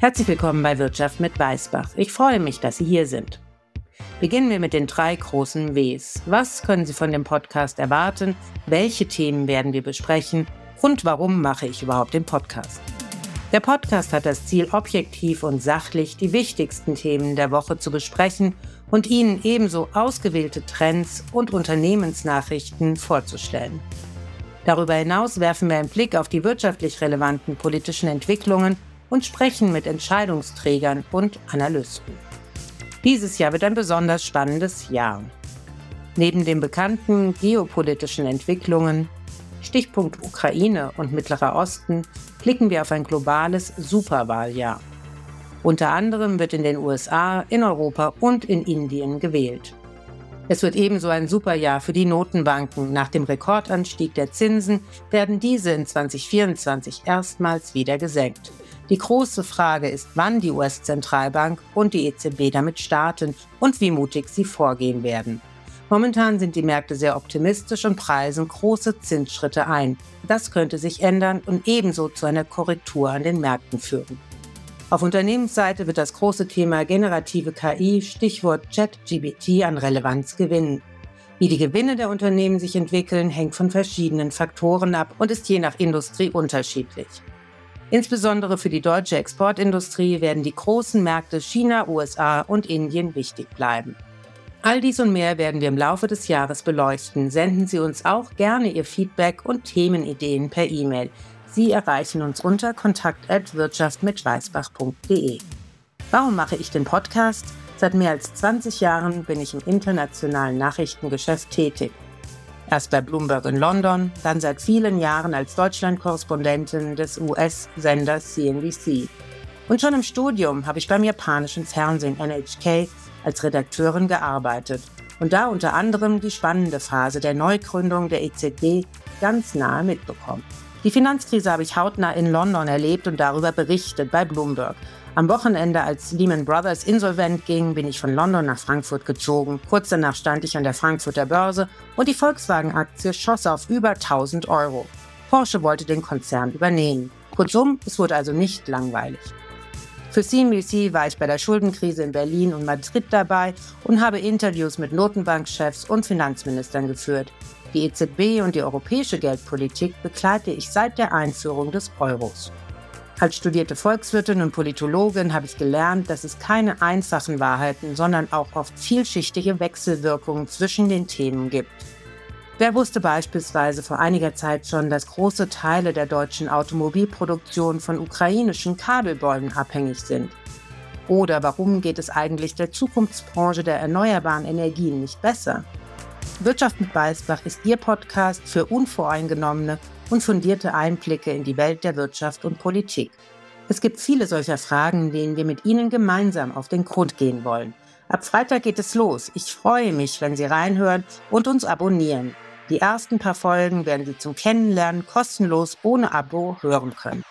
Herzlich willkommen bei Wirtschaft mit Weißbach. Ich freue mich, dass Sie hier sind. Beginnen wir mit den drei großen Ws. Was können Sie von dem Podcast erwarten? Welche Themen werden wir besprechen? Und warum mache ich überhaupt den Podcast? Der Podcast hat das Ziel, objektiv und sachlich die wichtigsten Themen der Woche zu besprechen und Ihnen ebenso ausgewählte Trends und Unternehmensnachrichten vorzustellen. Darüber hinaus werfen wir einen Blick auf die wirtschaftlich relevanten politischen Entwicklungen und sprechen mit Entscheidungsträgern und Analysten. Dieses Jahr wird ein besonders spannendes Jahr. Neben den bekannten geopolitischen Entwicklungen, Stichpunkt Ukraine und Mittlerer Osten, blicken wir auf ein globales Superwahljahr. Unter anderem wird in den USA, in Europa und in Indien gewählt. Es wird ebenso ein Superjahr für die Notenbanken. Nach dem Rekordanstieg der Zinsen werden diese in 2024 erstmals wieder gesenkt. Die große Frage ist, wann die US-Zentralbank und die EZB damit starten und wie mutig sie vorgehen werden. Momentan sind die Märkte sehr optimistisch und preisen große Zinsschritte ein. Das könnte sich ändern und ebenso zu einer Korrektur an den Märkten führen. Auf Unternehmensseite wird das große Thema generative KI, Stichwort ChatGBT, an Relevanz gewinnen. Wie die Gewinne der Unternehmen sich entwickeln, hängt von verschiedenen Faktoren ab und ist je nach Industrie unterschiedlich. Insbesondere für die deutsche Exportindustrie werden die großen Märkte China, USA und Indien wichtig bleiben. All dies und mehr werden wir im Laufe des Jahres beleuchten. Senden Sie uns auch gerne Ihr Feedback und Themenideen per E-Mail. Sie erreichen uns unter kontakt@wirtschaftmitschweißbach.de. Warum mache ich den Podcast? Seit mehr als 20 Jahren bin ich im internationalen Nachrichtengeschäft tätig. Erst bei Bloomberg in London, dann seit vielen Jahren als Deutschlandkorrespondentin des US-Senders CNBC. Und schon im Studium habe ich beim japanischen Fernsehen NHK als Redakteurin gearbeitet und da unter anderem die spannende Phase der Neugründung der EZB ganz nahe mitbekommen. Die Finanzkrise habe ich hautnah in London erlebt und darüber berichtet bei Bloomberg. Am Wochenende, als Lehman Brothers insolvent ging, bin ich von London nach Frankfurt gezogen. Kurz danach stand ich an der Frankfurter Börse und die Volkswagen-Aktie schoss auf über 1000 Euro. Porsche wollte den Konzern übernehmen. Kurzum, es wurde also nicht langweilig. Für CNBC war ich bei der Schuldenkrise in Berlin und Madrid dabei und habe Interviews mit Notenbankchefs und Finanzministern geführt. Die EZB und die europäische Geldpolitik begleite ich seit der Einführung des Euros. Als studierte Volkswirtin und Politologin habe ich gelernt, dass es keine einfachen Wahrheiten, sondern auch oft vielschichtige Wechselwirkungen zwischen den Themen gibt. Wer wusste beispielsweise vor einiger Zeit schon, dass große Teile der deutschen Automobilproduktion von ukrainischen Kabelbäumen abhängig sind? Oder warum geht es eigentlich der Zukunftsbranche der erneuerbaren Energien nicht besser? Wirtschaft mit Weißbach ist Ihr Podcast für unvoreingenommene und fundierte Einblicke in die Welt der Wirtschaft und Politik. Es gibt viele solcher Fragen, denen wir mit Ihnen gemeinsam auf den Grund gehen wollen. Ab Freitag geht es los. Ich freue mich, wenn Sie reinhören und uns abonnieren. Die ersten paar Folgen werden Sie zum Kennenlernen kostenlos ohne Abo hören können.